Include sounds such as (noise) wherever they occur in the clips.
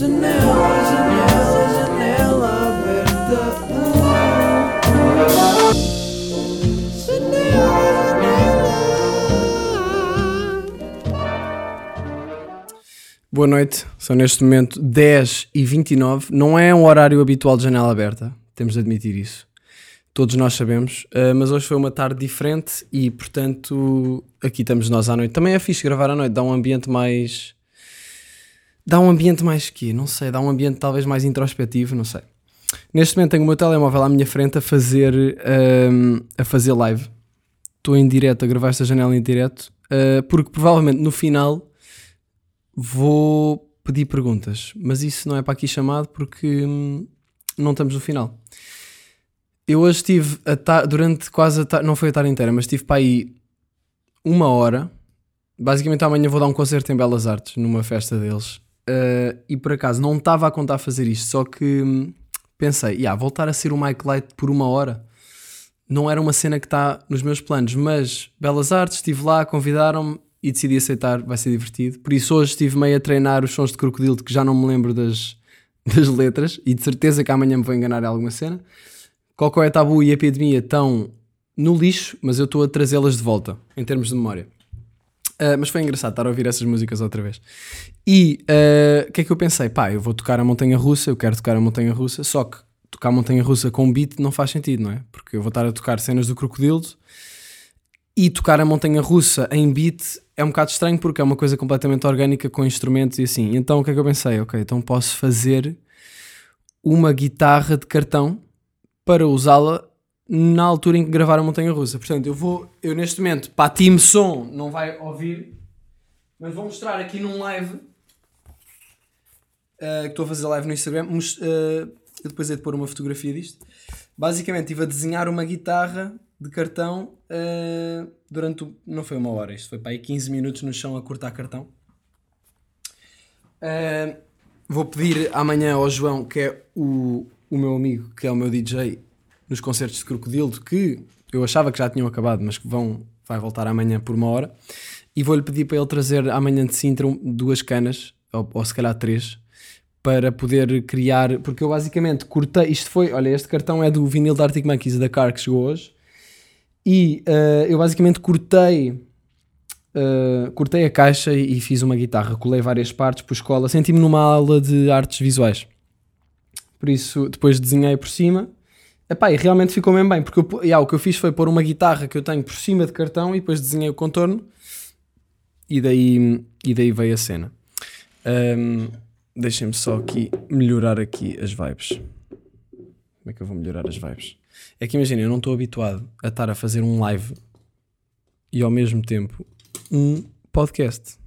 Janela, janela, janela aberta. Boa noite, são neste momento 10 e 29 Não é um horário habitual de janela aberta, temos de admitir isso. Todos nós sabemos, uh, mas hoje foi uma tarde diferente e, portanto, aqui estamos nós à noite. Também é fixe gravar à noite, dá um ambiente mais. Dá um ambiente mais que, não sei, dá um ambiente talvez mais introspectivo, não sei. Neste momento tenho o meu telemóvel à minha frente a fazer, uh, a fazer live. Estou em direto a gravar esta janela em direto, uh, porque provavelmente no final vou pedir perguntas, mas isso não é para aqui chamado porque hum, não estamos no final. Eu hoje estive durante quase a tarde, não foi a tarde inteira, mas estive para aí uma hora. Basicamente amanhã vou dar um concerto em Belas Artes, numa festa deles. Uh, e por acaso não estava a contar fazer isto, só que hum, pensei, yeah, voltar a ser o Mike Light por uma hora não era uma cena que está nos meus planos, mas Belas Artes, estive lá, convidaram-me, e decidi aceitar, vai ser divertido. Por isso hoje estive meio a treinar os sons de crocodilo que já não me lembro das, (laughs) das letras e de certeza que amanhã me vou enganar em alguma cena. Cocó é Tabu e Epidemia estão no lixo, mas eu estou a trazê-las de volta em termos de memória. Uh, mas foi engraçado estar a ouvir essas músicas outra vez. E ah, o uh, que é que eu pensei? Pá, eu vou tocar a Montanha Russa, eu quero tocar a Montanha Russa, só que tocar a Montanha Russa com beat não faz sentido, não é? Porque eu vou estar a tocar cenas do Crocodilo e tocar a Montanha Russa em beat é um bocado estranho porque é uma coisa completamente orgânica com instrumentos e assim. Então o que é que eu pensei? Ok, então posso fazer uma guitarra de cartão para usá-la na altura em que gravar a montanha russa. Portanto, eu vou, eu neste momento, para Team Som não vai ouvir, mas vou mostrar aqui num live uh, que estou a fazer live no Instagram. Uh, eu depois hei de pôr uma fotografia disto. Basicamente, estive a desenhar uma guitarra de cartão uh, durante. Não foi uma hora, isto foi para aí 15 minutos no chão a cortar cartão. Uh, vou pedir amanhã ao João, que é o, o meu amigo, que é o meu DJ nos concertos de Crocodilo, que eu achava que já tinham acabado, mas que vão, vai voltar amanhã por uma hora. E vou-lhe pedir para ele trazer amanhã de Sintra duas canas, ou, ou se calhar três, para poder criar. Porque eu basicamente cortei. Isto foi. Olha, este cartão é do vinil da Arctic Monkeys da Car que chegou hoje. E uh, eu basicamente cortei, uh, cortei a caixa e, fiz uma guitarra, colei várias partes por escola, senti-me numa aula de artes visuais. Por isso, depois desenhei por cima. Epá, e realmente ficou mesmo bem, porque eu, yeah, o que eu fiz foi pôr uma guitarra que eu tenho por cima de cartão e depois desenhei o contorno e daí, e daí veio a cena. Um, Deixem-me só aqui melhorar aqui as vibes. Como é que eu vou melhorar as vibes? É que imagina, eu não estou habituado a estar a fazer um live e ao mesmo tempo um podcast.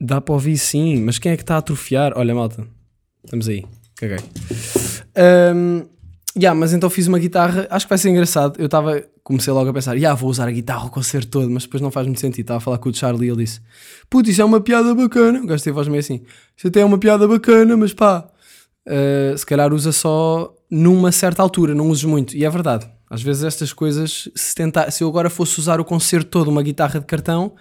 Dá para ouvir sim, mas quem é que está a atrofiar? Olha, malta, estamos aí, caguei. Um, yeah, mas então fiz uma guitarra, acho que vai ser engraçado. Eu estava, comecei logo a pensar, yeah, vou usar a guitarra o concerto todo, mas depois não faz muito sentido. Estava a falar com o Charlie e ele disse: Puto, isso é uma piada bacana. Gostei de voz meio assim: Isso até é uma piada bacana, mas pá, uh, se calhar usa só numa certa altura, não uses muito. E é verdade. Às vezes estas coisas, se, tentar, se eu agora fosse usar o concerto todo uma guitarra de cartão,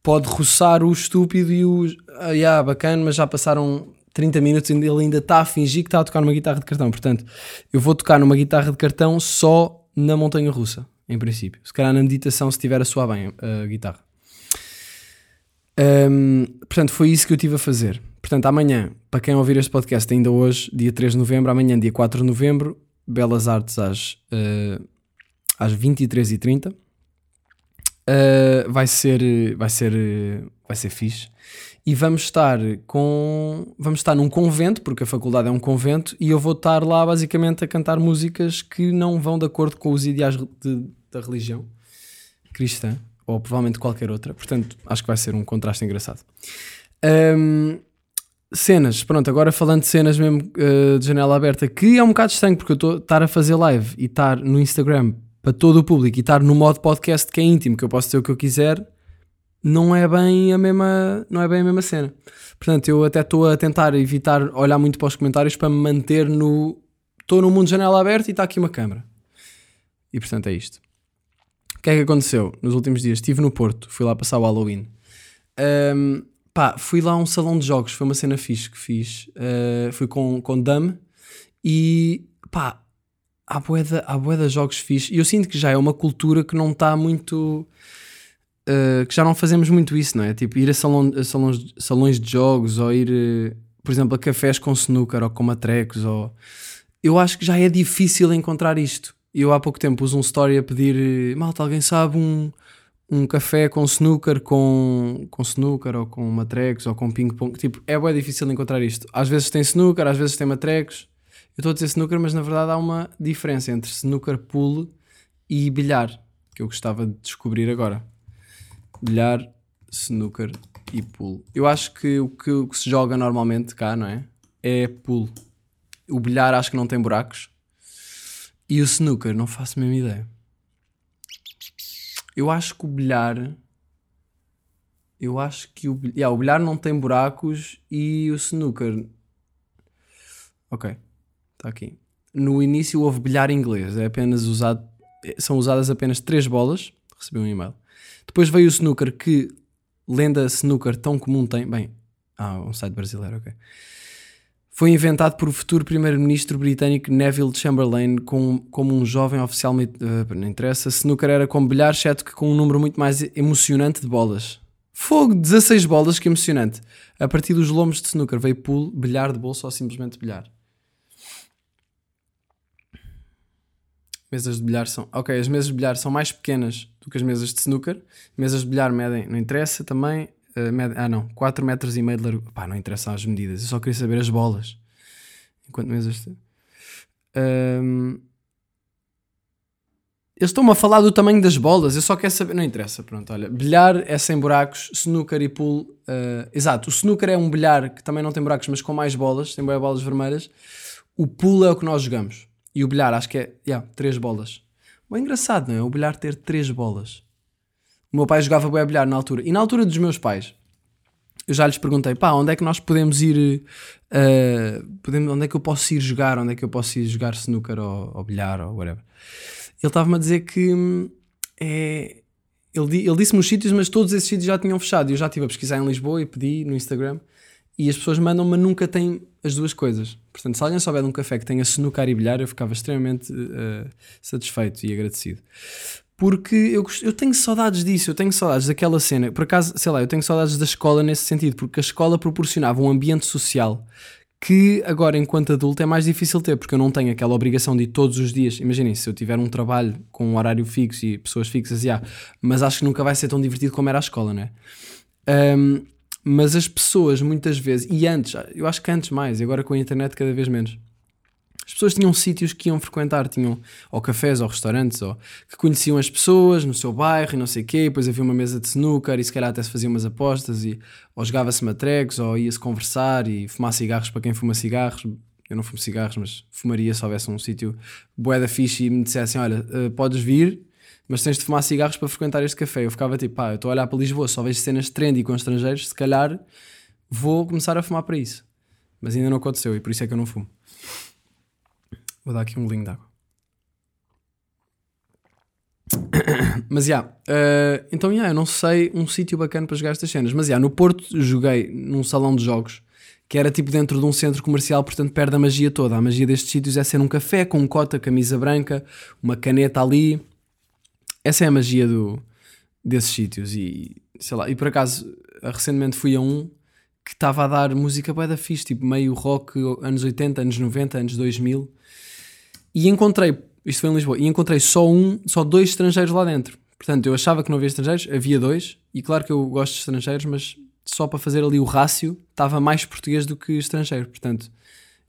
pode roçar o estúpido e o ah, yeah, bacana, mas já passaram 30 minutos e ele ainda está a fingir que está a tocar numa guitarra de cartão. Portanto, eu vou tocar numa guitarra de cartão só na montanha russa, em princípio. Se calhar na meditação, se estiver a soar bem a guitarra. Um, portanto, foi isso que eu tive a fazer. Portanto, amanhã, para quem ouvir este podcast ainda hoje, dia 3 de novembro, amanhã, dia 4 de novembro, Belas Artes às, uh, às 23h30. Uh, eh, vai ser vai ser vai ser fixe e vamos estar com vamos estar num convento porque a faculdade é um convento e eu vou estar lá basicamente a cantar músicas que não vão de acordo com os ideais de, da religião cristã ou provavelmente qualquer outra. Portanto acho que vai ser um contraste engraçado. Um, cenas, pronto, agora falando de cenas mesmo uh, de janela aberta, que é um bocado estranho porque eu estou estar a fazer live e estar no Instagram para todo o público e estar no modo podcast que é íntimo, que eu posso dizer o que eu quiser, não é bem a mesma, não é bem a mesma cena. Portanto, eu até estou a tentar evitar olhar muito para os comentários para me manter no. Estou no mundo de janela aberta e está aqui uma câmera. E portanto é isto. O que é que aconteceu nos últimos dias? Estive no Porto, fui lá passar o Halloween. Um, pá, fui lá a um salão de jogos, foi uma cena fixe que fiz. Uh, fui com, com Dame e pá, há boeda, há boeda jogos fixe. E eu sinto que já é uma cultura que não está muito. Uh, que já não fazemos muito isso, não é? Tipo, ir a, salão, a salões, salões de jogos ou ir, uh, por exemplo, a cafés com snooker ou com matrecos. Ou... Eu acho que já é difícil encontrar isto. Eu há pouco tempo pus um story a pedir: malta, alguém sabe um, um café com snooker, com, com snooker ou com matrecos ou com ping-pong? Tipo, é bem difícil encontrar isto. Às vezes tem snooker, às vezes tem matrecos. Eu estou a dizer snooker, mas na verdade há uma diferença entre snooker pool e bilhar, que eu gostava de descobrir agora. Bilhar, snooker e pool. Eu acho que o que, o que se joga normalmente cá, não é? É pool. O bilhar acho que não tem buracos. E o snooker, não faço a mesma ideia. Eu acho que o bilhar. Eu acho que o, yeah, o bilhar não tem buracos e o snooker. Ok. Está aqui. No início houve bilhar inglês, é apenas usado, são usadas apenas três bolas. Recebi um e-mail. Depois veio o snooker, que lenda snooker tão comum tem. Bem, ah, um site brasileiro, ok. Foi inventado por o futuro primeiro-ministro britânico Neville Chamberlain com, como um jovem oficial. Uh, não interessa. Snooker era com bilhar, exceto que com um número muito mais emocionante de bolas. Fogo, 16 bolas, que emocionante. A partir dos lombos de snooker veio pool, bilhar de bolsa ou simplesmente bilhar. Mesas de bilhar são. Ok, as mesas de bilhar são mais pequenas do que as mesas de snooker. Mesas de bilhar medem, não interessa também. Uh, medem, ah, não, 4 metros e meio de largura. Pá, não interessam as medidas. Eu só queria saber as bolas. Enquanto mesas. De... Um... Eles estão-me a falar do tamanho das bolas. Eu só quero saber. Não interessa, pronto. Olha, bilhar é sem buracos. Snooker e pool. Uh... Exato, o snooker é um bilhar que também não tem buracos, mas com mais bolas. Tem bolas vermelhas. O pool é o que nós jogamos. E o bilhar, acho que é, yeah, três bolas. Bem engraçado, não é? O bilhar ter três bolas. O meu pai jogava a bilhar na altura. E na altura dos meus pais, eu já lhes perguntei, pá, onde é que nós podemos ir, uh, podemos, onde é que eu posso ir jogar, onde é que eu posso ir jogar snooker ou, ou bilhar ou whatever. Ele estava-me a dizer que hum, é, ele, ele disse-me os sítios, mas todos esses sítios já tinham fechado. Eu já estive a pesquisar em Lisboa e pedi no Instagram e as pessoas mandam, mas nunca têm as duas coisas. Portanto, se alguém souber de um café que tenha snooker e bilhar, eu ficava extremamente uh, satisfeito e agradecido. Porque eu, eu tenho saudades disso, eu tenho saudades daquela cena. Por acaso, sei lá, eu tenho saudades da escola nesse sentido, porque a escola proporcionava um ambiente social que agora, enquanto adulto, é mais difícil ter, porque eu não tenho aquela obrigação de ir todos os dias. Imaginem, se eu tiver um trabalho com um horário fixo e pessoas fixas, já, mas acho que nunca vai ser tão divertido como era a escola, não é? Um, mas as pessoas muitas vezes, e antes, eu acho que antes mais, e agora com a internet cada vez menos, as pessoas tinham sítios que iam frequentar, tinham ou cafés ou restaurantes, ou que conheciam as pessoas no seu bairro e não sei o quê, e depois havia uma mesa de snooker e se calhar até se faziam umas apostas, e, ou jogava-se matrecos, ou ia-se conversar e fumar cigarros para quem fuma cigarros. Eu não fumo cigarros, mas fumaria se houvesse um sítio boeda fixe e me dissessem: Olha, uh, podes vir, mas tens de fumar cigarros para frequentar este café. Eu ficava tipo, pá, eu estou a olhar para Lisboa, só vejo cenas trendy com estrangeiros, se calhar vou começar a fumar para isso. Mas ainda não aconteceu e por isso é que eu não fumo. Vou dar aqui um bolinho de água. (coughs) Mas já, yeah, uh, então já, yeah, eu não sei um sítio bacana para jogar estas cenas. Mas já, yeah, no Porto joguei num salão de jogos que era tipo dentro de um centro comercial, portanto perde a magia toda. A magia destes sítios é ser um café com um cota, camisa branca, uma caneta ali, essa é a magia do, desses sítios. E sei lá, e por acaso, recentemente fui a um que estava a dar música bué da fixe, tipo meio rock, anos 80, anos 90, anos 2000. E encontrei, isto foi em Lisboa, e encontrei só um, só dois estrangeiros lá dentro. Portanto, eu achava que não havia estrangeiros, havia dois, e claro que eu gosto de estrangeiros, mas só para fazer ali o rácio, estava mais português do que estrangeiro. Portanto,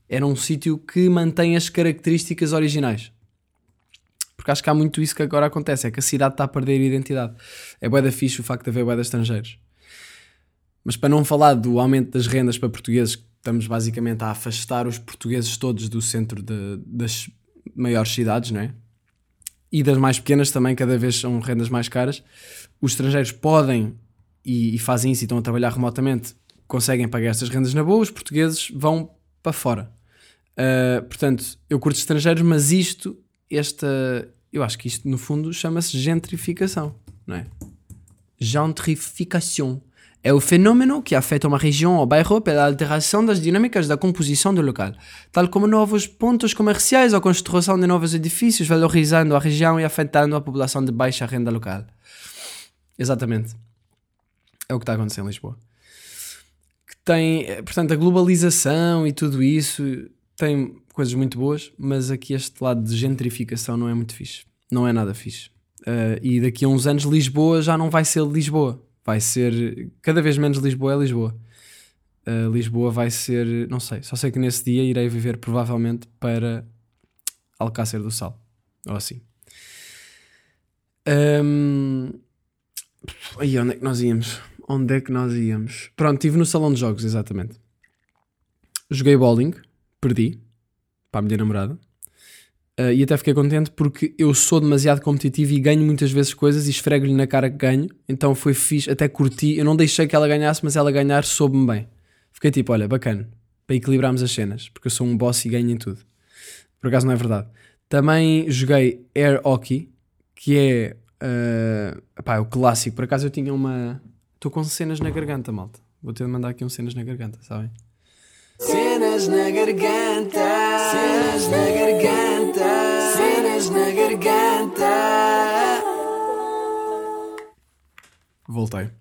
era um sítio que mantém as características originais. Porque acho que há muito isso que agora acontece, é que a cidade está a perder a identidade. É bué da fixe o facto de haver bué de estrangeiros. Mas para não falar do aumento das rendas para portugueses, estamos basicamente a afastar os portugueses todos do centro de, das maiores cidades, não é? E das mais pequenas também, cada vez são rendas mais caras. Os estrangeiros podem e, e fazem isso e estão a trabalhar remotamente, conseguem pagar estas rendas na boa, os portugueses vão para fora. Uh, portanto, eu curto estrangeiros, mas isto esta. Eu acho que isto, no fundo, chama-se gentrificação, não é? Gentrificação. É o fenômeno que afeta uma região ou bairro pela alteração das dinâmicas da composição do local, tal como novos pontos comerciais ou construção de novos edifícios, valorizando a região e afetando a população de baixa renda local. Exatamente. É o que está acontecendo em Lisboa. Que tem, eh, portanto, a globalização e tudo isso tem coisas muito boas, mas aqui este lado de gentrificação não é muito fixe. Não é nada fixe. Uh, e daqui a uns anos Lisboa já não vai ser Lisboa. Vai ser cada vez menos Lisboa é Lisboa. Uh, Lisboa vai ser, não sei, só sei que nesse dia irei viver provavelmente para Alcácer do Sal. Ou assim. Um... Aí, onde é que nós íamos? Onde é que nós íamos? Pronto, estive no salão de jogos, exatamente. Joguei bowling, perdi para a minha namorada. Uh, e até fiquei contente porque eu sou demasiado competitivo e ganho muitas vezes coisas e esfrego-lhe na cara que ganho. Então foi fixe, até curti. Eu não deixei que ela ganhasse, mas ela ganhar soube-me bem. Fiquei tipo, olha, bacana, para equilibrarmos as cenas, porque eu sou um boss e ganho em tudo. Por acaso não é verdade. Também joguei Air Hockey, que é, uh, é o clássico. Por acaso eu tinha uma. Estou com cenas na garganta, malta. Vou ter de mandar aqui um cenas na garganta, sabem? Cenas na garganta, cenas na garganta, cenas na garganta. Voltei.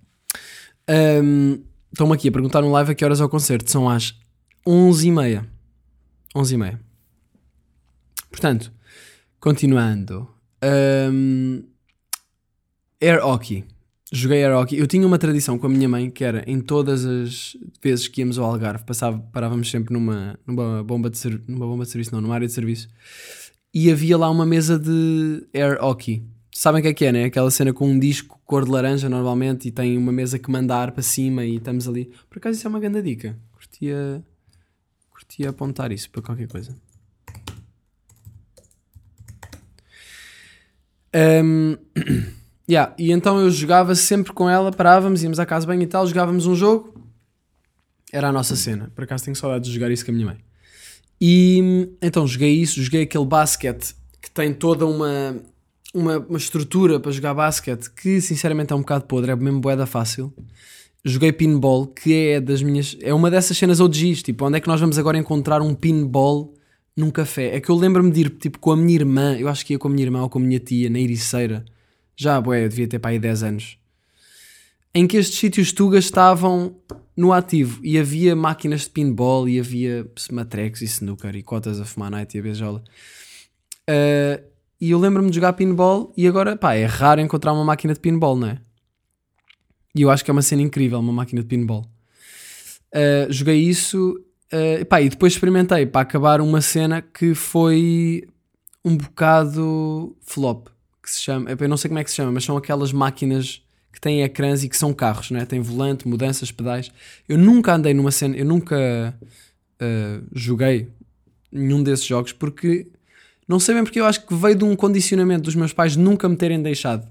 Um, Estão-me aqui a perguntar no live a que horas é o concerto. São às 11h30. 11h30. Portanto, continuando. Um, air Hockey. Joguei air hockey. Eu tinha uma tradição com a minha mãe que era em todas as vezes que íamos ao Algarve, passava, parávamos sempre numa, numa, bomba de ser, numa bomba de serviço, não, numa área de serviço, e havia lá uma mesa de air hockey. Sabem o que é que é, né? Aquela cena com um disco cor de laranja normalmente e tem uma mesa que manda ar para cima e estamos ali. Por acaso isso é uma grande dica. Curtia, curtia apontar isso para qualquer coisa. Um, (clears throat) Yeah, e então eu jogava sempre com ela, parávamos, íamos à casa bem e tal, jogávamos um jogo. Era a nossa cena. Por acaso tenho saudade de jogar isso com a minha mãe. E então joguei isso, joguei aquele basquete que tem toda uma, uma, uma estrutura para jogar basquete que sinceramente é um bocado podre, é mesmo boeda fácil. Joguei pinball, que é das minhas. É uma dessas cenas OGs, tipo, onde é que nós vamos agora encontrar um pinball num café? É que eu lembro-me de ir tipo com a minha irmã, eu acho que ia com a minha irmã ou com a minha tia na Ericeira já, boé, eu devia ter para aí 10 anos, em que estes sítios tugas estavam no ativo e havia máquinas de pinball e havia matrecos e snooker e cotas a fumar night e a beijola. Uh, e eu lembro-me de jogar pinball e agora, pá, é raro encontrar uma máquina de pinball, não é? E eu acho que é uma cena incrível, uma máquina de pinball. Uh, joguei isso uh, pá, e depois experimentei para acabar uma cena que foi um bocado flop que se chama, eu não sei como é que se chama, mas são aquelas máquinas que têm ecrãs e que são carros, né? tem volante, mudanças, pedais. Eu nunca andei numa cena, eu nunca uh, joguei nenhum desses jogos porque não sei bem porque eu acho que veio de um condicionamento dos meus pais nunca me terem deixado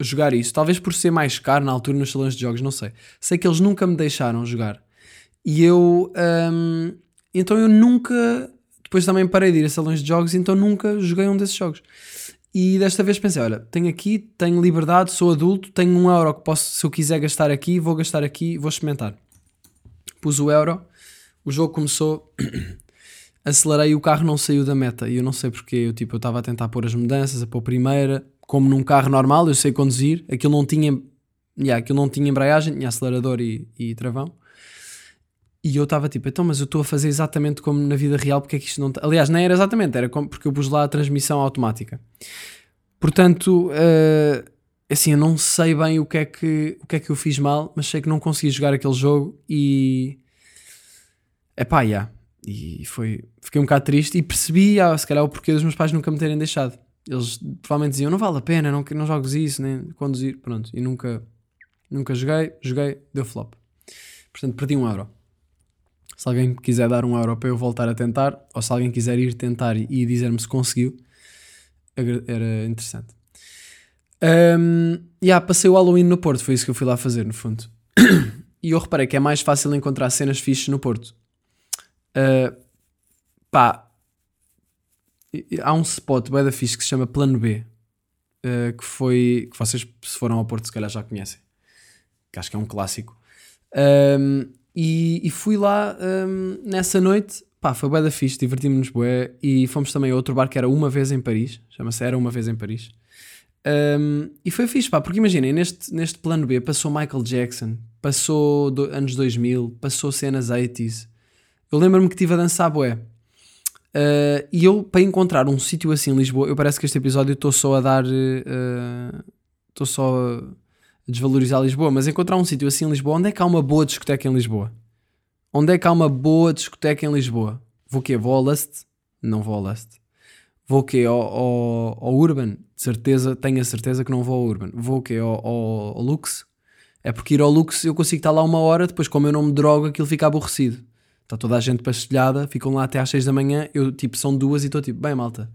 jogar isso. Talvez por ser mais caro na altura nos salões de jogos, não sei. Sei que eles nunca me deixaram jogar. E eu. Um, então eu nunca. Depois também parei de ir a salões de jogos, então nunca joguei um desses jogos. E desta vez pensei: olha, tenho aqui, tenho liberdade, sou adulto, tenho um euro que posso, se eu quiser gastar aqui, vou gastar aqui, vou experimentar. Pus o euro, o jogo começou, (clears throat) acelerei o carro não saiu da meta. E eu não sei porque, eu tipo, eu estava a tentar pôr as mudanças, a pôr primeira, como num carro normal, eu sei conduzir, aquilo não tinha, yeah, aquilo não tinha embreagem, tinha acelerador e, e travão. E eu estava tipo, então, mas eu estou a fazer exatamente como na vida real, porque é que isto não. Tá? Aliás, nem era exatamente, era como, porque eu pus lá a transmissão automática. Portanto, uh, assim, eu não sei bem o que, é que, o que é que eu fiz mal, mas sei que não consegui jogar aquele jogo e. é yeah. E foi. Fiquei um bocado triste e percebi, ah, se calhar, o porquê dos meus pais nunca me terem deixado. Eles provavelmente diziam, não vale a pena, não, não jogues isso, nem conduzir. Pronto, e nunca, nunca joguei, joguei, deu flop. Portanto, perdi um euro. Se alguém quiser dar um euro para eu voltar a tentar, ou se alguém quiser ir tentar e dizer-me se conseguiu, era interessante. Um, yeah, passei o Halloween no Porto, foi isso que eu fui lá fazer, no fundo. (coughs) e eu reparei que é mais fácil encontrar cenas fixes no Porto. Uh, pá, há um spot bem da fixe que se chama Plano B, uh, que foi, que vocês se foram ao Porto se calhar já conhecem que acho que é um clássico. Um, e, e fui lá um, nessa noite, pá, foi bué da fixe, divertimos-nos bué, e fomos também a outro bar que era Uma Vez em Paris, chama-se Era Uma Vez em Paris. Um, e foi fixe, pá, porque imaginem, neste, neste plano B passou Michael Jackson, passou do, anos 2000, passou cenas 80s. Eu lembro-me que estive a dançar bué. Uh, e eu, para encontrar um sítio assim em Lisboa, eu parece que este episódio estou só a dar. Estou uh, só a desvalorizar Lisboa, mas encontrar um sítio assim em Lisboa, onde é que há uma boa discoteca em Lisboa? Onde é que há uma boa discoteca em Lisboa? Vou o quê? Vou ao Lust? Não vou ao Lust. Vou o quê? Ao, ao, ao, Urban? De certeza, tenho a certeza que não vou ao Urban. Vou o quê? Ao, ao, ao Lux? É porque ir ao Lux eu consigo estar lá uma hora, depois como eu não me drogo aquilo fica aborrecido. Está toda a gente pastelhada, ficam lá até às 6 da manhã. Eu, tipo, são duas e estou tipo, bem, malta.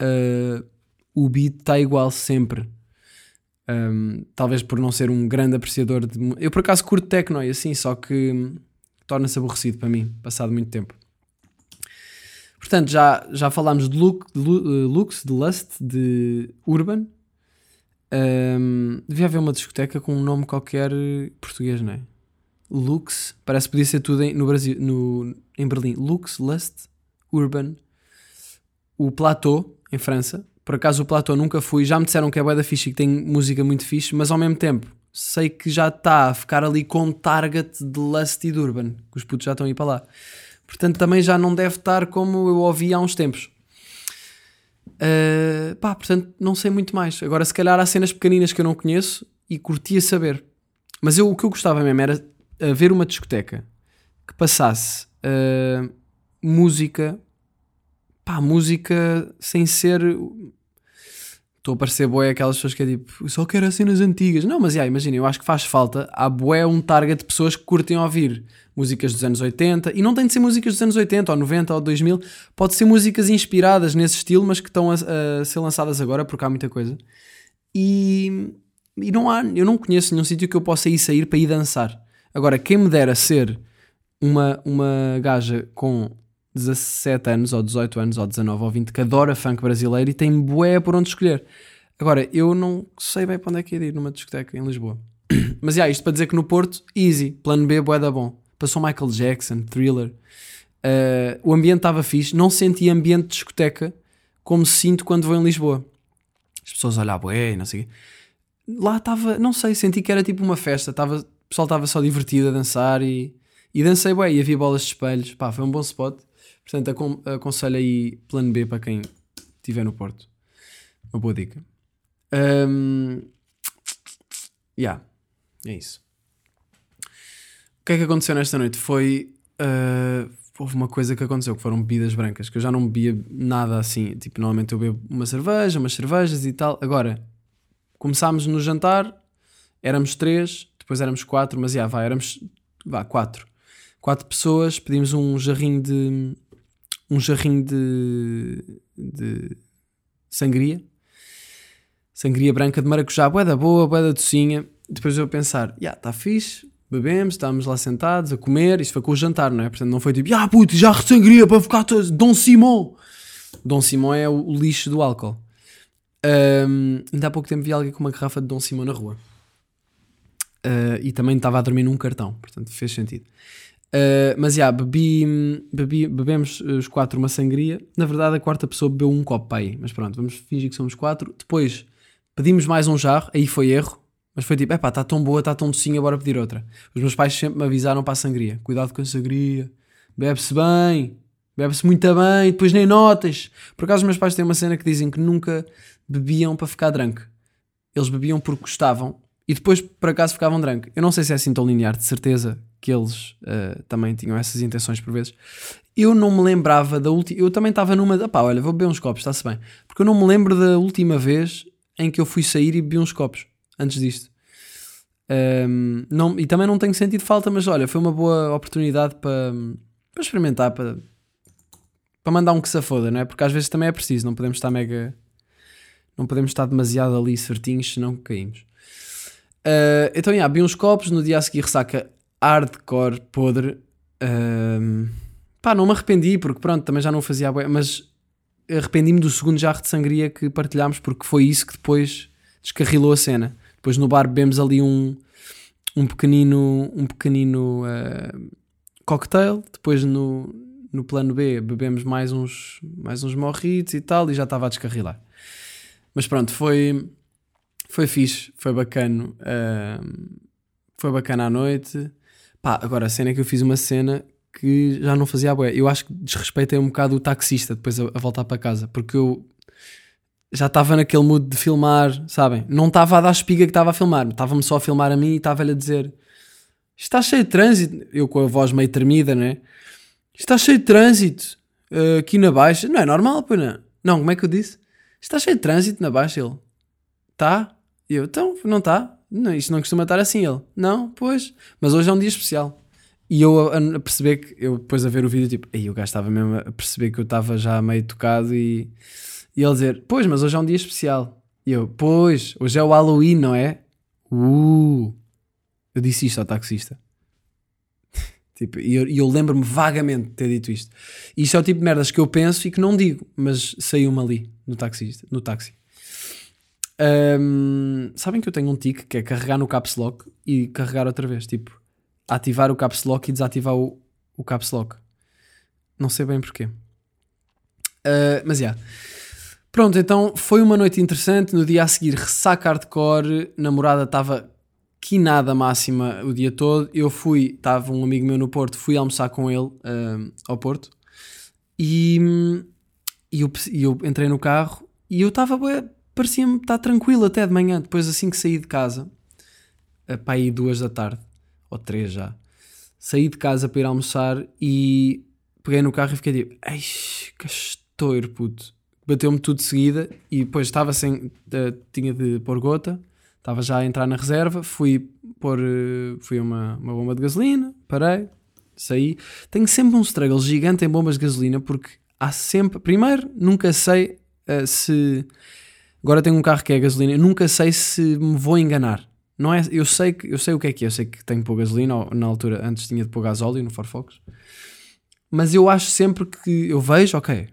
Uh, o beat está igual sempre. Um, talvez por não ser um grande apreciador de. Eu por acaso curto techno e assim, só que hum, torna-se aborrecido para mim, passado muito tempo. Portanto, já, já falámos de, look, de uh, Lux, de Lust, de Urban. Um, devia haver uma discoteca com um nome qualquer português, não é? Lux, parece que podia ser tudo em, no Brasil, no, em Berlim. Lux, Lust, Urban, o Plateau, em França. Por acaso o Plateau nunca fui, já me disseram que é bué da fixe e que tem música muito fixe, mas ao mesmo tempo sei que já está a ficar ali com target de Lust e que os putos já estão a ir para lá. Portanto, também já não deve estar como eu ouvi há uns tempos. Uh, pá, portanto, não sei muito mais. Agora, se calhar há cenas pequeninas que eu não conheço e curtia saber. Mas eu, o que eu gostava mesmo era ver uma discoteca que passasse uh, música, pá, música sem ser. Estou a parecer boé aquelas pessoas que é tipo, só quero as cenas antigas. Não, mas yeah, imagina, eu acho que faz falta. Há boé um target de pessoas que curtem ouvir músicas dos anos 80 e não tem de ser músicas dos anos 80 ou 90 ou 2000, pode ser músicas inspiradas nesse estilo, mas que estão a, a ser lançadas agora porque há muita coisa. E, e não há, eu não conheço nenhum sítio que eu possa ir sair para ir dançar. Agora, quem me dera ser uma, uma gaja com 17 anos, ou 18 anos, ou 19 ou 20, que adora funk brasileiro e tem bué por onde escolher. Agora, eu não sei bem para onde é que ia ir numa discoteca em Lisboa. (clears throat) Mas, yeah, isto para dizer que no Porto, easy, plano B, bué da bom. Passou Michael Jackson, Thriller. Uh, o ambiente estava fixe. Não senti ambiente de discoteca como sinto quando vou em Lisboa. As pessoas olhavam, bué, não sei o. Lá estava, não sei, senti que era tipo uma festa. Estava o pessoal estava só divertido a dançar e, e dancei bem. E havia bolas de espelhos, pá, foi um bom spot. Portanto, acon aconselho aí plano B para quem estiver no Porto. Uma boa dica. Um, yeah, é isso. O que é que aconteceu nesta noite? Foi. Uh, houve uma coisa que aconteceu que foram bebidas brancas, que eu já não bebia nada assim. Tipo, normalmente eu bebo uma cerveja, umas cervejas e tal. Agora, começámos no jantar, éramos três, depois éramos quatro, mas já, yeah, vai, éramos vá, quatro. Quatro pessoas, pedimos um jarrinho de. Um jarrinho de. de sangria. Sangria branca de maracujá, boa da boa, boa da docinha. Depois eu pensar, já, yeah, está fixe, bebemos, estávamos lá sentados a comer, isto foi com o jantar, não é? Portanto, não foi tipo, ah puto, já sangria para ficar todos, Dom Simão. Dom Simão é o, lixo do álcool. Um, ainda há pouco tempo vi alguém com uma garrafa de Dom Simão na rua. Uh, e também estava a dormir num cartão, portanto fez sentido. Uh, mas já, yeah, bebi, bebi, bebemos os quatro uma sangria. Na verdade, a quarta pessoa bebeu um copo aí, mas pronto, vamos fingir que somos quatro. Depois pedimos mais um jarro, aí foi erro, mas foi tipo: epá, está tão boa, está tão docinha, bora pedir outra. Os meus pais sempre me avisaram para a sangria: cuidado com a sangria, bebe-se bem, bebe-se muito bem, depois nem notas. Por acaso, os meus pais têm uma cena que dizem que nunca bebiam para ficar drunk. Eles bebiam porque gostavam e depois por acaso ficavam drunk. Eu não sei se é assim tão linear, de certeza que eles uh, também tinham essas intenções por vezes. Eu não me lembrava da última. Eu também estava numa. Pá, olha, vou beber uns copos, está-se bem. Porque eu não me lembro da última vez em que eu fui sair e bebi uns copos antes disto. Um, não, e também não tenho sentido falta, mas olha, foi uma boa oportunidade para, para experimentar, para, para mandar um que se foda, não é? Porque às vezes também é preciso, não podemos estar mega. Não podemos estar demasiado ali certinhos, senão caímos. Uh, então, yeah, vi uns copos, no dia a seguir ressaca hardcore, podre. Uh, pá, não me arrependi, porque pronto, também já não fazia bué, mas arrependi-me do segundo jarro de sangria que partilhámos, porque foi isso que depois descarrilou a cena. Depois no bar bebemos ali um, um pequenino, um pequenino uh, cocktail. Depois no, no plano B bebemos mais uns, mais uns morritos e tal, e já estava a descarrilar. Mas pronto, foi, foi fixe, foi bacana. Uh, foi bacana à noite. Pá, agora a cena é que eu fiz uma cena que já não fazia a boé. Eu acho que desrespeitei um bocado o taxista depois a, a voltar para casa, porque eu já estava naquele mood de filmar, sabem? Não estava a dar espiga que estava a filmar, estava-me só a filmar a mim e estava-lhe a dizer: Está cheio de trânsito. Eu com a voz meio tremida, né? Está cheio de trânsito uh, aqui na Baixa. Não é normal, pois não? Não, como é que eu disse? Está cheio de trânsito na Baixa. Ele: Tá? E eu: Então, não está? Não, isto não costuma estar assim. Ele: Não, pois. Mas hoje é um dia especial. E eu a, a perceber que, eu depois a ver o vídeo, tipo, aí o gajo estava mesmo a perceber que eu estava já meio tocado e, e ele dizer, pois, mas hoje é um dia especial. E eu, pois, hoje é o Halloween, não é? Uh! Eu disse isto ao taxista. (laughs) tipo, e eu, eu lembro-me vagamente de ter dito isto. E isto é o tipo de merdas que eu penso e que não digo, mas saiu-me ali no taxista, no táxi. Um, sabem que eu tenho um tique que é carregar no caps lock e carregar outra vez, tipo, ativar o caps lock e desativar o, o caps lock. Não sei bem porquê. Uh, mas já. Yeah. Pronto, então foi uma noite interessante. No dia a seguir, ressaca hardcore. Namorada estava quinada máxima o dia todo. Eu fui, estava um amigo meu no Porto, fui almoçar com ele uh, ao Porto. E, e eu, eu, entrei no carro e eu estava, parecia-me estar tranquilo até de manhã. Depois, assim que saí de casa, uh, para aí duas da tarde, ou três já, saí de casa para ir almoçar e peguei no carro e fiquei tipo, ai, que estouro, puto. Bateu-me tudo de seguida e depois estava sem, uh, tinha de pôr gota, estava já a entrar na reserva, fui pôr, uh, fui uma, uma bomba de gasolina, parei, saí. Tenho sempre um struggle gigante em bombas de gasolina porque há sempre, primeiro, nunca sei uh, se, agora tenho um carro que é gasolina, nunca sei se me vou enganar. Não é, eu, sei que, eu sei o que é que é, eu sei que tenho que pôr gasolina, ou, na altura antes tinha de pôr gasóleo no Firefox, mas eu acho sempre que eu vejo, ok,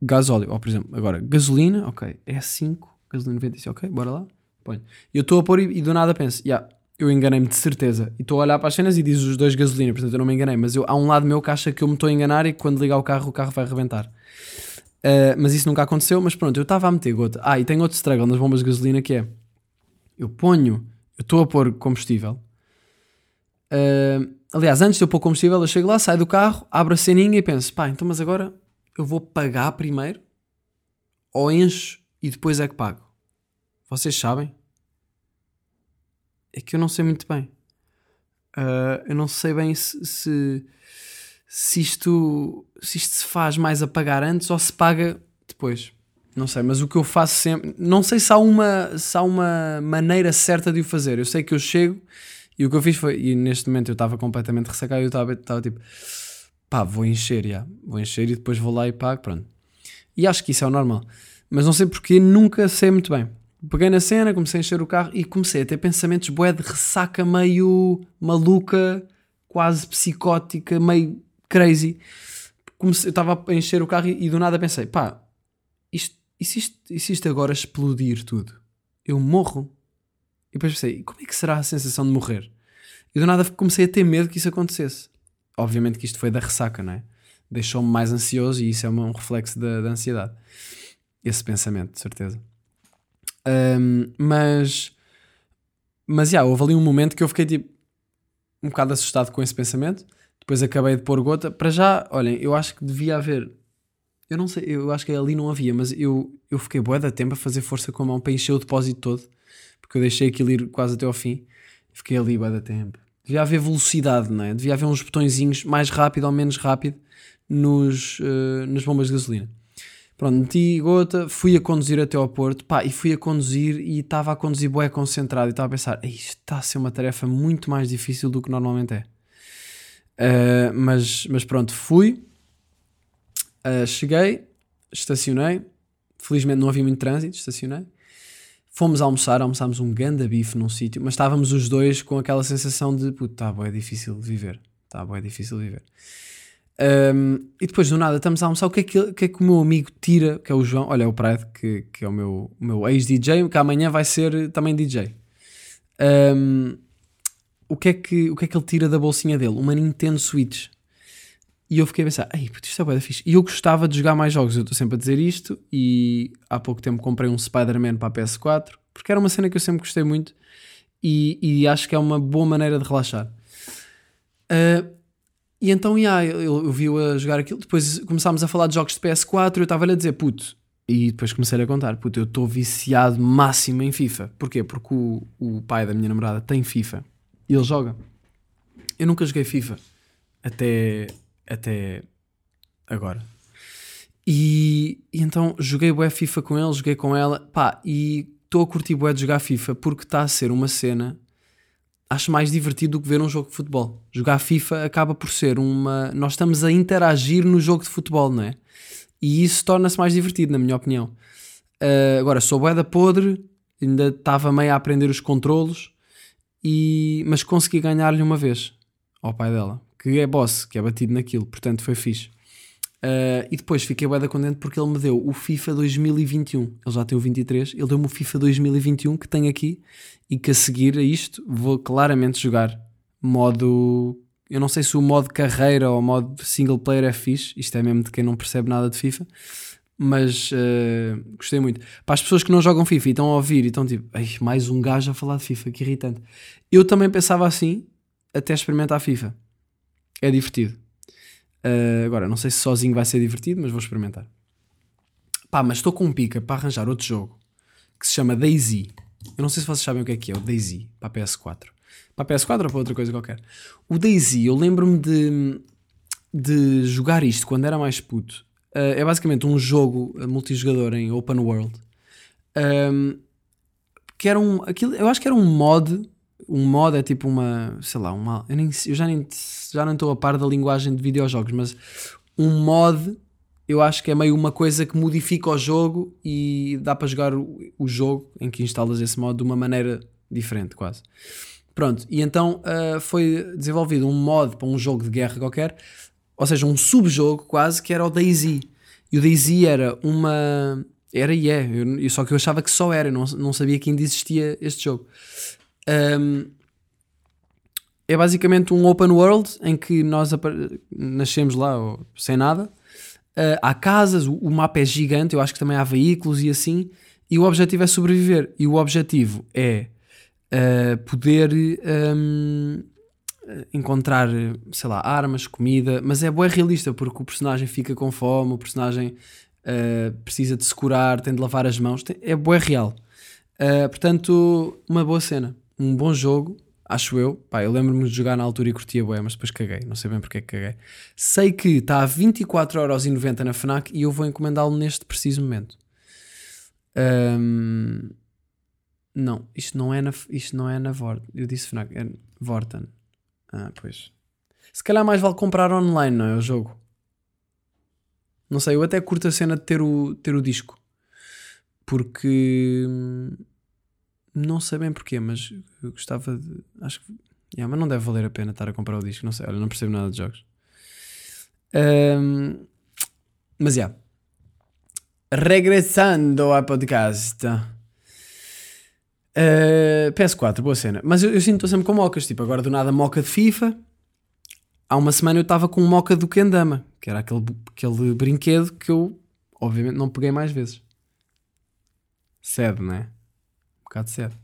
gasóleo, ou por exemplo, agora gasolina, ok, é 5, gasolina 95, ok, bora lá, põe. Eu estou a pôr e, e, do nada penso, yeah, eu enganei-me de certeza, e estou a olhar para as cenas e diz os dois gasolina, portanto eu não me enganei, mas eu, há um lado meu que acha que eu me estou a enganar e que quando ligar o carro, o carro vai arrebentar. Uh, mas isso nunca aconteceu, mas pronto, eu estava a meter gota. Ah, e tem outro struggle nas bombas de gasolina que é, eu ponho eu estou a pôr combustível. Uh, aliás, antes de eu pôr combustível, eu chego lá, saio do carro, abro a ceninha e penso: pá, então, mas agora eu vou pagar primeiro ou encho e depois é que pago? Vocês sabem? É que eu não sei muito bem. Uh, eu não sei bem se, se, se, isto, se isto se faz mais a pagar antes ou se paga depois. Não sei, mas o que eu faço sempre. Não sei se há uma, se há uma maneira certa de o fazer. Eu sei que eu chego e o que eu fiz foi. E neste momento eu estava completamente ressacado e eu estava, tipo. Pá, vou encher, já. Vou encher e depois vou lá e pago. Pronto. E acho que isso é o normal. Mas não sei porque nunca sei muito bem. Peguei na cena, comecei a encher o carro e comecei a ter pensamentos bué de ressaca meio maluca, quase psicótica, meio crazy. Comecei, eu estava a encher o carro e, e do nada pensei, pá, isto e se isto, e se isto agora explodir tudo? Eu morro? E depois pensei, como é que será a sensação de morrer? E do nada comecei a ter medo que isso acontecesse. Obviamente que isto foi da ressaca, não é? Deixou-me mais ansioso e isso é um reflexo da, da ansiedade. Esse pensamento, de certeza. Um, mas, mas, já, yeah, houve ali um momento que eu fiquei tipo um bocado assustado com esse pensamento. Depois acabei de pôr gota. Para já, olhem, eu acho que devia haver eu não sei, eu acho que ali não havia, mas eu, eu fiquei bué da tempo a fazer força com a mão para encher o depósito todo, porque eu deixei aquilo ir quase até ao fim. Fiquei ali bué da tempo. Devia haver velocidade, não é? Devia haver uns botõezinhos mais rápido ou menos rápido nos, uh, nas bombas de gasolina. Pronto, meti gota, fui a conduzir até ao Porto, pá, e fui a conduzir e estava a conduzir bué concentrado e estava a pensar, isto está a ser uma tarefa muito mais difícil do que normalmente é. Uh, mas, mas pronto, fui, Uh, cheguei, estacionei. Felizmente não havia muito trânsito, estacionei. Fomos almoçar, almoçámos um ganda bife num sítio, mas estávamos os dois com aquela sensação de puta, tá, é difícil viver. Tá, é difícil viver. Um, e depois do nada estamos a almoçar. O que é que, que, é que o meu amigo tira? Que é o João, olha, é o Pride, que, que é o meu, meu ex-DJ, que amanhã vai ser também DJ. Um, o que, é que, o que é que ele tira da bolsinha dele? Uma Nintendo Switch. E eu fiquei a pensar, ei, puto, isto é bué da fixe. E eu gostava de jogar mais jogos, eu estou sempre a dizer isto. E há pouco tempo comprei um Spider-Man para a PS4, porque era uma cena que eu sempre gostei muito e, e acho que é uma boa maneira de relaxar. Uh, e então, yeah, eu, eu vi-o a jogar aquilo. Depois começámos a falar de jogos de PS4 eu estava-lhe a dizer, puto. E depois comecei a contar, puto, eu estou viciado máximo em FIFA. Porquê? Porque o, o pai da minha namorada tem FIFA e ele joga. Eu nunca joguei FIFA até até agora. E, e então joguei bué FIFA com ele, joguei com ela, pá, e estou a curtir bué de jogar FIFA porque está a ser uma cena, acho mais divertido do que ver um jogo de futebol. Jogar FIFA acaba por ser uma... Nós estamos a interagir no jogo de futebol, não é? E isso torna-se mais divertido, na minha opinião. Uh, agora, sou bué da podre, ainda estava meio a aprender os controlos, e... mas consegui ganhar-lhe uma vez ao pai dela que é boss, que é batido naquilo, portanto foi fixe. Uh, e depois fiquei bem contente porque ele me deu o FIFA 2021. Ele já tem o 23, ele deu-me o FIFA 2021 que tenho aqui e que a seguir a isto vou claramente jogar modo. Eu não sei se o modo carreira ou modo single player é fixe, isto é mesmo de quem não percebe nada de FIFA, mas uh, gostei muito. Para as pessoas que não jogam FIFA e estão a ouvir e estão tipo, mais um gajo a falar de FIFA, que irritante. Eu também pensava assim até experimentar FIFA é divertido. Uh, agora, não sei se sozinho vai ser divertido, mas vou experimentar. Pá, mas estou com um pica para arranjar outro jogo que se chama Daisy. Eu não sei se vocês sabem o que é que é o Daisy para a PS4. Para a PS4 ou para outra coisa qualquer. O Daisy, eu lembro-me de, de jogar isto quando era mais puto. Uh, é basicamente um jogo multijogador em open world. Um, que era um. Aquilo, eu acho que era um mod um mod é tipo uma, sei lá, uma, eu, nem, eu já, nem, já não estou a par da linguagem de videojogos, mas um mod eu acho que é meio uma coisa que modifica o jogo e dá para jogar o, o jogo em que instalas esse mod de uma maneira diferente, quase. Pronto, e então uh, foi desenvolvido um mod para um jogo de guerra qualquer, ou seja, um subjogo quase, que era o DayZ. E o DayZ era uma. Era e é, eu, só que eu achava que só era, eu não, não sabia que ainda existia este jogo. Um, é basicamente um open world em que nós nascemos lá sem nada. Uh, há casas, o, o, mapa é gigante, eu acho que também há veículos e assim. E o objetivo é sobreviver. E o objetivo é uh, poder um, encontrar, sei lá, armas, comida. Mas é boa realista porque o personagem fica com fome, o personagem uh, precisa de se curar, tem de lavar as mãos. Tem, é boa real. portanto, uma boa cena um bom jogo, acho eu. Pá, eu lembro-me de jogar na altura e curtia bué, mas depois caguei. Não sei bem porque é que caguei. Sei que está a 24,90€ na FNAC e eu vou encomendá-lo neste preciso momento. Um, não, isto não é na, isto não é na Vorten. Eu disse FNAC, é Vorten. Ah, pois. Se calhar mais vale comprar online, não é? O jogo. Não sei, eu até curto a cena de ter o, ter o disco. Porque não sei bem porquê, mas eu gostava de. Acho que. Yeah, mas não deve valer a pena estar a comprar o disco. Não sei, olha, não percebo nada de jogos. Um, mas já. Yeah. Regressando ao podcast. Uh, PS4, boa cena. Mas eu, eu sinto sempre com mocas. Tipo, agora do nada moca de FIFA. Há uma semana eu estava com moca do Kendama, que era aquele, aquele brinquedo que eu, obviamente, não peguei mais vezes. Sede, não é? bocado cedo.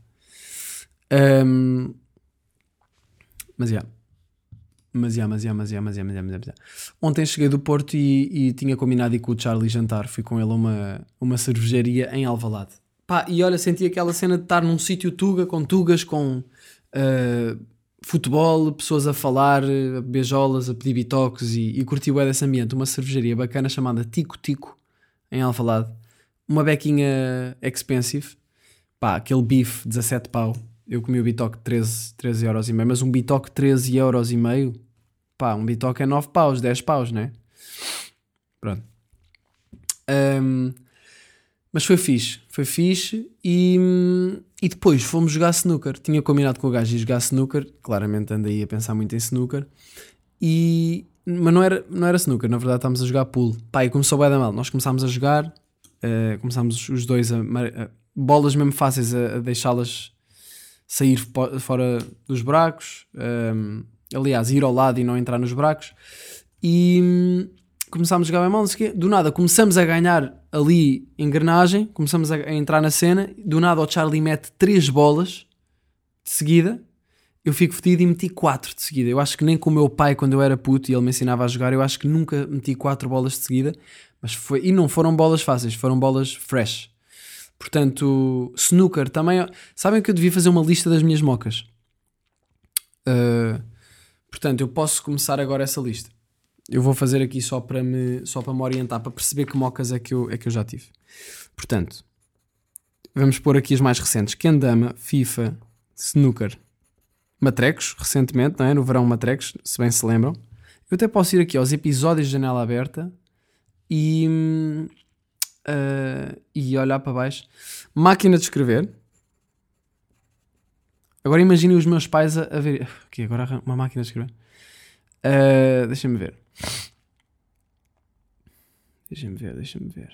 Um, mas já. Yeah. Mas já, mas já, mas já, mas já, mas já, mas já. Ontem cheguei do Porto e, e, tinha combinado ir com o Charlie jantar. Fui com ele a uma, uma cervejaria em Alvalade. Pá, e olha, senti aquela cena de estar num sítio tuga, com tugas, com uh, futebol, pessoas a falar, beijolas, a pedir bitoques e, e curti o desse ambiente. Uma cervejaria bacana chamada Tico Tico, em Alvalade. Uma bequinha expensive pá, aquele bife 17 pau, eu comi o bitoque 13, 13 euros e meio, mas um bitoque 13 euros e meio, pá, um bitoque é 9 paus, 10 paus, né? Pronto. Um, mas foi fixe, foi fixe e, e depois fomos jogar snooker. Tinha combinado com o gajo de jogar snooker, claramente andei a pensar muito em snooker, e, mas não era, não era snooker, na verdade estávamos a jogar pool. Pá, e começou bem da mal. Nós começámos a jogar, uh, começámos os dois a, a bolas mesmo fáceis a, a deixá-las sair fora dos buracos, hum, aliás, ir ao lado e não entrar nos buracos. E começámos a jogar bem mal, não sei o quê. Do nada começamos a ganhar ali engrenagem, começamos a, a entrar na cena. Do nada o Charlie mete três bolas de seguida. Eu fico fedido e meti quatro de seguida. Eu acho que nem com o meu pai, quando eu era puto e ele me ensinava a jogar, eu acho que nunca meti quatro bolas de seguida. Mas foi, e não foram bolas fáceis, foram bolas fresh. Portanto, snooker também. Sabem que eu devia fazer uma lista das minhas mocas. Uh, portanto, eu posso começar agora essa lista. Eu vou fazer aqui só para me, só para me orientar, para perceber que mocas é que eu, é que eu já tive. Portanto, vamos pôr aqui as mais recentes: Kendama, FIFA, Snooker, Matrecos, recentemente, não é? No verão, Matrecos, se bem se lembram. Eu até posso ir aqui aos episódios de janela aberta e, ah, e olhar para baixo. Máquina de escrever. Agora imaginem os meus pais a, a ver. Ok, agora uma máquina de escrever. Ah, deixa-me ver. Deixa-me ver, deixa-me ver.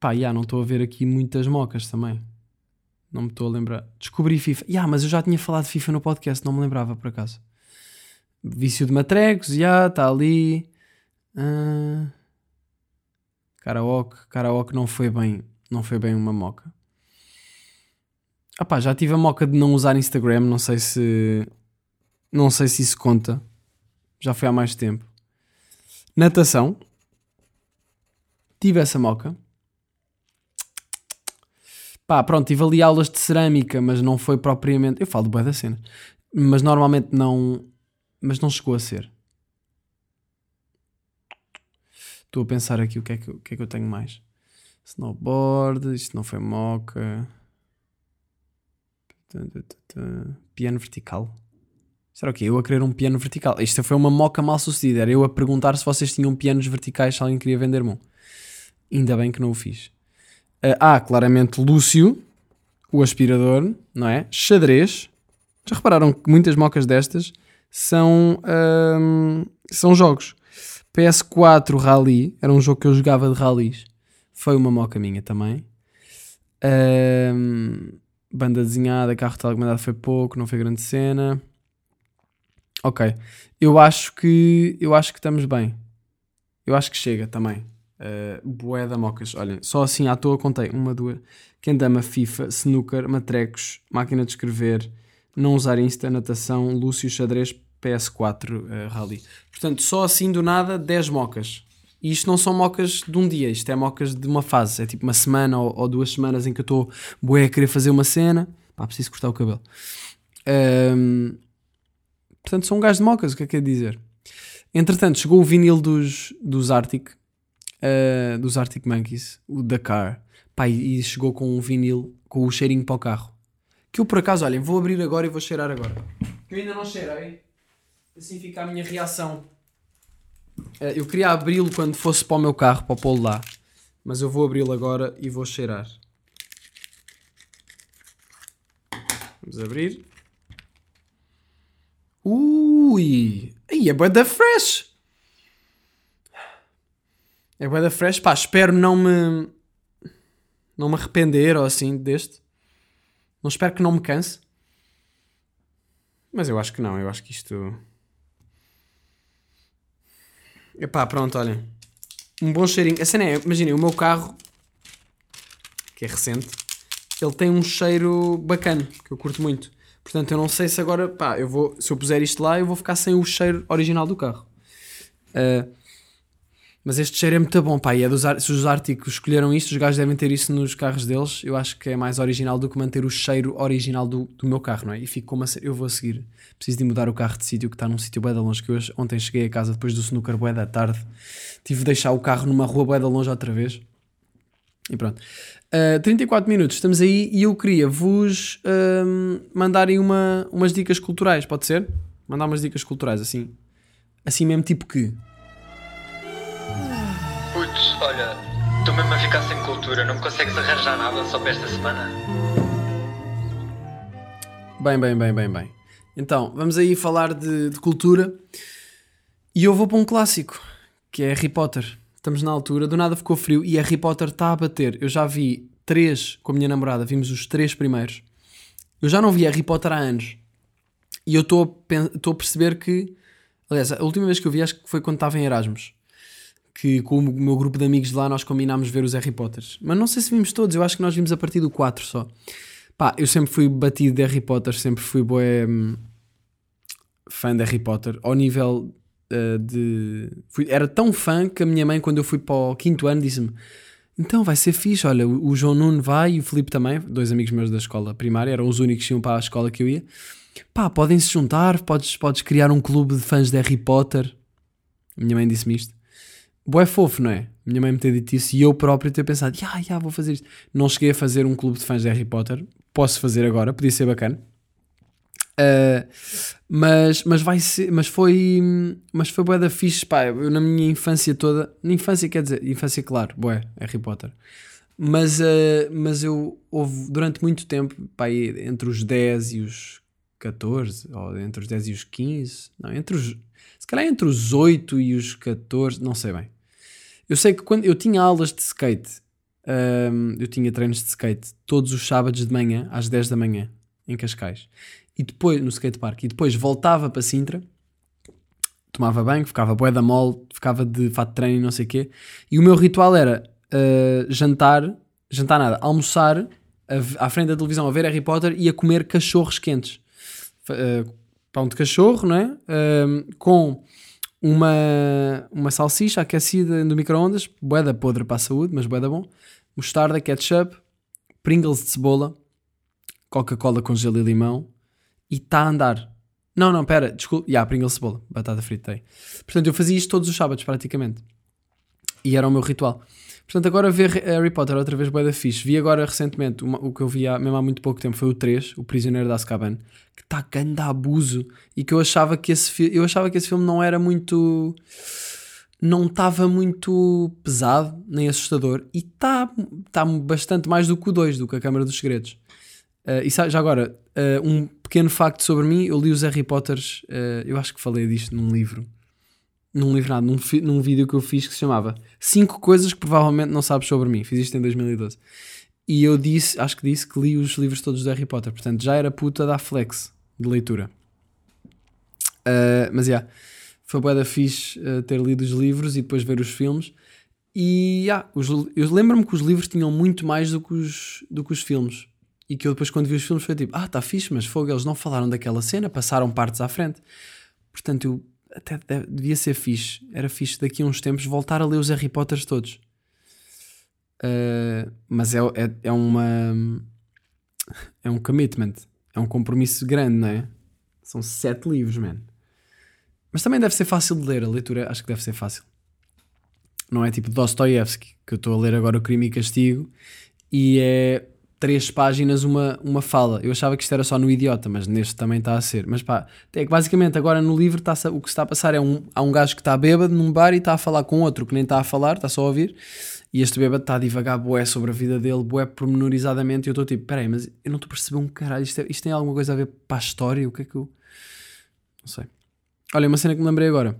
Pá, já, não estou a ver aqui muitas mocas também. Não me estou a lembrar. Descobri FIFA. Já, mas eu já tinha falado de FIFA no podcast, não me lembrava por acaso. Vício de matrecos, já, está ali. Ah, karaoke. Karaoke não foi bem, não foi bem uma moca. Ah pá, já tive a moca de não usar Instagram, não sei se não sei se isso conta. Já foi há mais tempo. Natação. Tive essa moca. Pá, pronto, tive ali aulas de cerâmica, mas não foi propriamente. Eu falo boa da cena. Mas normalmente não. Mas não chegou a ser. Estou a pensar aqui o que é que, o que, é que eu tenho mais. Snowboard, isto não foi moca. Piano vertical. Será o quê? Eu a querer um piano vertical. Isto foi uma moca mal sucedida. Era eu a perguntar se vocês tinham pianos verticais, se alguém queria vender-me um. Ainda bem que não o fiz. Ah, ah, claramente Lúcio, o aspirador, não é? Xadrez. Já repararam que muitas mocas destas são, são jogos. PS4 Rally, era um jogo que eu jogava de rallies. Foi uma moca minha também. Ahm, banda desenhada, carro telecomandado foi pouco, não foi grande cena. Ok. Eu acho que eu acho que estamos bem. Eu acho que chega também. Uh, bué da mocas. Olhem, só assim à toa contei. Uma, duas. Quem dama FIFA, snooker, matrecos, máquina de escrever, não usar Insta, natação, Lúcio, xadrez, PS4, uh, rally. Portanto, só assim do nada, 10 mocas. E isto não são mocas de um dia, isto é mocas de uma fase. É tipo uma semana ou, ou duas semanas em que eu estou bué a querer fazer uma cena. Pá, preciso cortar o cabelo. Ahm, portanto, são um gajo de mocas, o que é que é dizer? Entretanto, chegou o vinil dos, dos Arctic, uh, dos Arctic Monkeys, o Dakar. Pá, e chegou com um vinil com o cheirinho para o carro. Que eu por acaso, olhem, vou abrir agora e vou cheirar agora. Que eu ainda não cheirei. Assim fica a minha reação. Uh, eu queria abri-lo quando fosse para o meu carro, para pô-lo lá. Mas eu vou abri-lo agora e vou cheirar. Vamos abrir. Ui! Aí é bué da fresh! É bué da fresh. Pá, espero não me... Não me arrepender ou assim deste. Não espero que não me canse. Mas eu acho que não. Eu acho que isto... Epá, pronto, olhem. Um bom cheirinho. A cena é, imaginem, o meu carro, que é recente, ele tem um cheiro bacana, que eu curto muito. Portanto, eu não sei se agora, pá, eu vou, se eu puser isto lá, eu vou ficar sem o cheiro original do carro. Ah, mas este cheiro é muito bom, pá, e é dos, se os Árticos escolheram isto, os gajos devem ter isso nos carros deles. Eu acho que é mais original do que manter o cheiro original do, do meu carro, não é? E fico como a ser, eu vou a seguir. Preciso de mudar o carro de sítio, que está num sítio bué da longe, que hoje, ontem cheguei a casa depois do snooker bué da tarde. Tive de deixar o carro numa rua bué da longe outra vez. E pronto. Uh, 34 minutos, estamos aí e eu queria vos ahm, mandar aí uma, umas dicas culturais, pode ser? Mandar umas dicas culturais, assim. Assim mesmo, tipo que. Putz, olha, estou mesmo a ficar sem cultura, não me consegues arranjar nada só para esta semana? Bem, bem, bem, bem, bem. Então, vamos aí falar de, de cultura. E eu vou para um clássico, que é Harry Potter. Estamos na altura, do nada ficou frio e Harry Potter está a bater. Eu já vi três com a minha namorada, vimos os três primeiros. Eu já não vi Harry Potter há anos. E eu estou a, perceber que. Aliás, a última vez que eu vi acho que foi quando estava em Erasmus. Que com o meu grupo de amigos de lá nós combinámos ver os Harry Potters. Mas não sei se vimos todos, eu acho que nós vimos a partir do 4 só. Pá, eu sempre fui batido de Harry Potter, sempre fui bué, hum, fã de Harry Potter, ao nível uh, de. fui- era tão fã que a minha mãe, quando eu fui para o quinto ano, disse-me: Então vai ser fixe, olha, o João Nuno vai e o Filipe também, dois amigos meus da escola primária, eram os únicos que iam para a escola que eu ia. Pá, podem se juntar, podes, podes criar um clube de fãs de Harry Potter. A minha mãe disse-me isto. Boé fofo, não é? Minha mãe me ter dito isso e eu próprio ter pensado, já, já, vou fazer isto. Não cheguei a fazer um clube de fãs de Harry Potter, posso fazer agora, podia ser bacana. Uh, mas, mas vai ser, mas foi, mas foi bué da fixe, pá, eu na minha infância toda, na infância quer dizer, infância claro, bué, Harry Potter. Mas, uh, mas eu houve durante muito tempo, pá, entre os 10 e os 14, ou entre os 10 e os 15, não, entre os, se calhar entre os 8 e os 14, não sei bem. Eu sei que quando eu tinha aulas de skate, hum, eu tinha treinos de skate todos os sábados de manhã, às 10 da manhã, em Cascais, e depois no skatepark, e depois voltava para Sintra, tomava banho, ficava bué da mole, ficava de fato de treino e não sei o quê, e o meu ritual era uh, jantar, jantar nada, almoçar a- à frente da televisão a ver Harry Potter e a comer cachorros quentes. Uh, pão de cachorro, não é? Um, com uma, uma salsicha aquecida no micro-ondas, boeda podre para a saúde, mas boeda bom, mostarda, ketchup, Pringles de cebola, Coca-Cola com gelo e limão e está a andar. Não, não, pera, desculpa. Já, Pringles de cebola, batata frita tem. Portanto, eu fazia isto todos os sábados praticamente. E era o meu ritual. Portanto, agora ver Harry Potter outra vez boeda fixe. Vi agora recentemente, uma- o que eu vi há, mesmo há muito pouco tempo foi o 3, O Prisioneiro de Azkaban, que está grande abuso e que eu achava que esse eu achava que esse filme não era muito não estava muito pesado nem assustador e está tá bastante mais do que o 2, do que a Câmara dos Segredos. Uh, e sa- já agora, uh, um pequeno facto sobre mim, eu li os Harry Potters, uh, eu acho que falei disto num livro, num livro nada, num, num vídeo que eu fiz que se chamava 5 coisas que provavelmente não sabes sobre mim, fiz isto em 2012. E eu disse, acho que disse que li os livros todos do Harry Potter, portanto já era puta da flex de leitura. Mas já, foi bué da fixe ter lido os livros e depois ver os filmes. E os li- eu lembro-me que os livros tinham muito mais do que os, do que os filmes. E que eu depois, quando vi os filmes, foi tipo: Ah, tá fixe, mas fogo, eles não falaram daquela cena, passaram partes à frente. Portanto, eu até devia ser fixe. Era fixe daqui a uns tempos voltar a ler os Harry Potters todos. Uh, mas é, é, é uma. É um commitment. É um compromisso grande, não é? São sete livros, man. Mas também deve ser fácil de ler. A leitura acho que deve ser fácil. Não é tipo Dostoiévski, que eu estou a ler agora o Crime e Castigo e é três páginas uma, uma fala. Eu achava que isto era só no Idiota, mas neste também está a ser. Mas pá, é que basicamente agora no livro está o que se está a passar é um, há um gajo que está bêbado num bar e está a falar com outro que nem está a falar, está só a ouvir. E este bêbado está a divagar bué sobre a vida dele, bué pormenorizadamente. E eu estou tipo, peraí, mas eu não estou a perceber um caralho. Isto, é- isto tem alguma coisa a ver para a história? O que é que eu. Não sei. Olha, uma cena que me lembrei agora.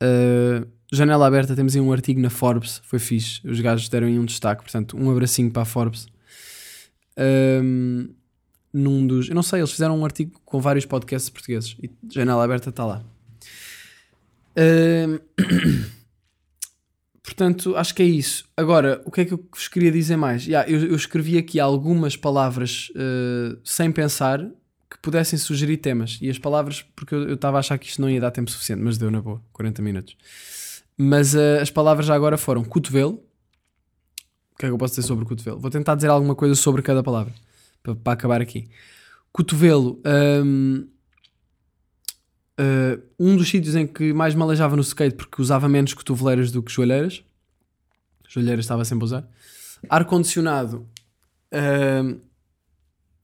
Uh, janela aberta, temos aí um artigo na Forbes, foi fixe. Os gajos deram aí um destaque, portanto, um abracinho para a Forbes. Um, num dos. Eu não sei, eles fizeram um artigo com vários podcasts portugueses e janela aberta está lá. Um, (coughs) portanto, acho que é isso. Agora, o que é que eu vos queria dizer mais? Yeah, eu, eu escrevi aqui algumas palavras uh, sem pensar que pudessem sugerir temas. E as palavras, porque eu estava a achar que isto não ia dar tempo suficiente, mas deu na boa, 40 minutos. Mas uh, as palavras já agora foram cotovelo. O que é que eu posso dizer sobre o cotovelo? Vou tentar dizer alguma coisa sobre cada palavra para, acabar aqui. Cotovelo. hum, uh, um dos sítios em que mais me aleijava no skate porque usava menos cotoveleiras do que joelheiras. Joelheiras estava sempre a usar. Ar-condicionado. hum,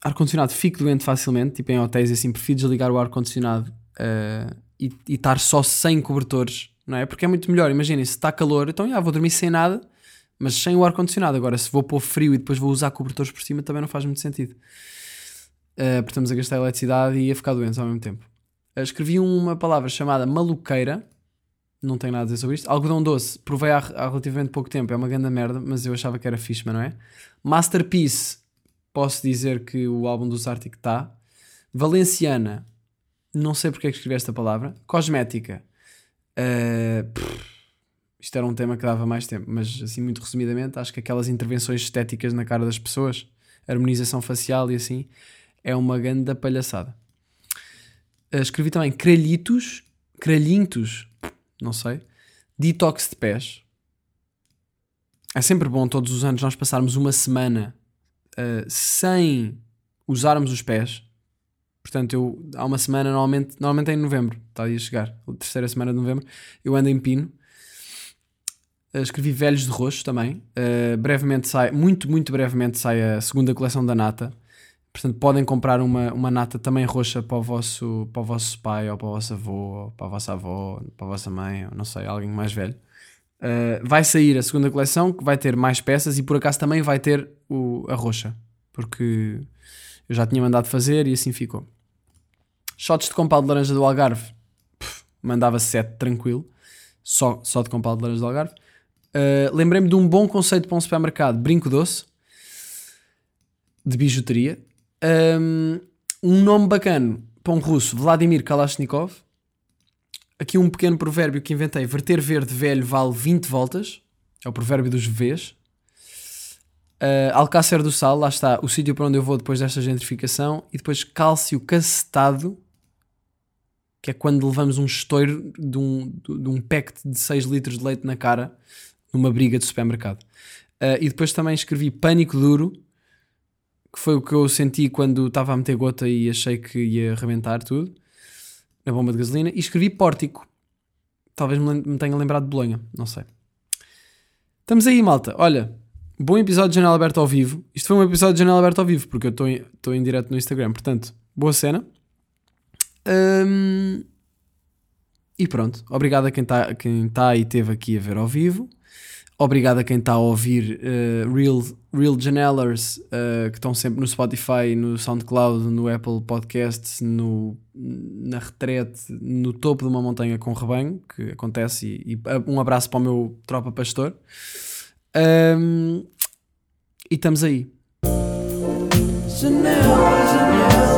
ar-condicionado fico doente facilmente, tipo em hotéis assim, prefiro desligar o ar-condicionado uh, e, e estar só sem cobertores, não é? Porque é muito melhor, imaginem, se está calor, então já vou dormir sem nada, mas sem o ar-condicionado. Agora, se vou pôr frio e depois vou usar cobertores por cima, também não faz muito sentido. Uh, porque estamos a gastar eletricidade e a ficar doentes ao mesmo tempo. Uh, escrevi uma palavra chamada maluqueira, não tenho nada a dizer sobre isto. Algodão Doce, provei há, há relativamente pouco tempo, é uma grande merda, mas eu achava que era fixe, mas não é? Masterpiece, posso dizer que o álbum dos Arctic está. Valenciana, não sei porque é que escrevi esta palavra. Cosmética, uh, isto era um tema que dava mais tempo, mas assim, muito resumidamente, acho que aquelas intervenções estéticas na cara das pessoas, harmonização facial e assim, é uma grande palhaçada. Uh, escrevi também cralhitos, cralhintos, não sei, detox de pés. É sempre bom todos os anos nós passarmos uma semana uh, sem usarmos os pés. Portanto, eu há uma semana, normalmente, normalmente é em novembro, está aí a chegar, a terceira semana de novembro, eu ando em Pino. Uh, escrevi Velhos de Roxo também. Uh, brevemente sai, muito, muito brevemente sai a segunda coleção da Nata. Portanto, podem comprar uma, uma nata também roxa para o, vosso, para o vosso pai, ou para o vosso avô, ou para a vossa avó, para a vossa mãe, ou não sei, alguém mais velho. Uh, vai sair a segunda coleção que vai ter mais peças e por acaso também vai ter o, a roxa, porque eu já tinha mandado fazer e assim ficou. Shots de compal de laranja do Algarve, mandava 7 tranquilo, só, só de compal de laranja do Algarve. Uh, Lembrei-me de um bom conceito para um supermercado, brinco doce, de bijuteria. Um, um nome bacana para um russo, Vladimir Kalashnikov. Aqui um pequeno provérbio que inventei: verter verde velho vale 20 voltas. É o provérbio dos Vs. Uh, Alcácer do Sal, lá está o sítio para onde eu vou depois desta gentrificação. E depois cálcio cacetado, que é quando levamos um estouro de um, de um pack de 6 litros de leite na cara numa briga de supermercado. Uh, e depois também escrevi pânico duro, que foi o que eu senti quando estava a meter gota e achei que ia arrebentar tudo na bomba de gasolina. E escrevi pórtico. Talvez me tenha lembrado de Bolonha, não sei. Estamos aí, malta. Olha, bom episódio de Janela Aberta ao vivo. Isto foi um episódio de Janela Aberta ao vivo, porque eu estou em, em direto no Instagram. Portanto, boa cena. E pronto. Obrigado a quem está quem tá e esteve aqui a ver ao vivo. Obrigado a quem está a ouvir uh, Real, Real Janellers, uh, que estão sempre no Spotify, no SoundCloud, no Apple Podcasts, no, na retrete, no topo de uma montanha com rebanho, que acontece, e, e um abraço para o meu tropa pastor. Um, e estamos aí. Janela, janela.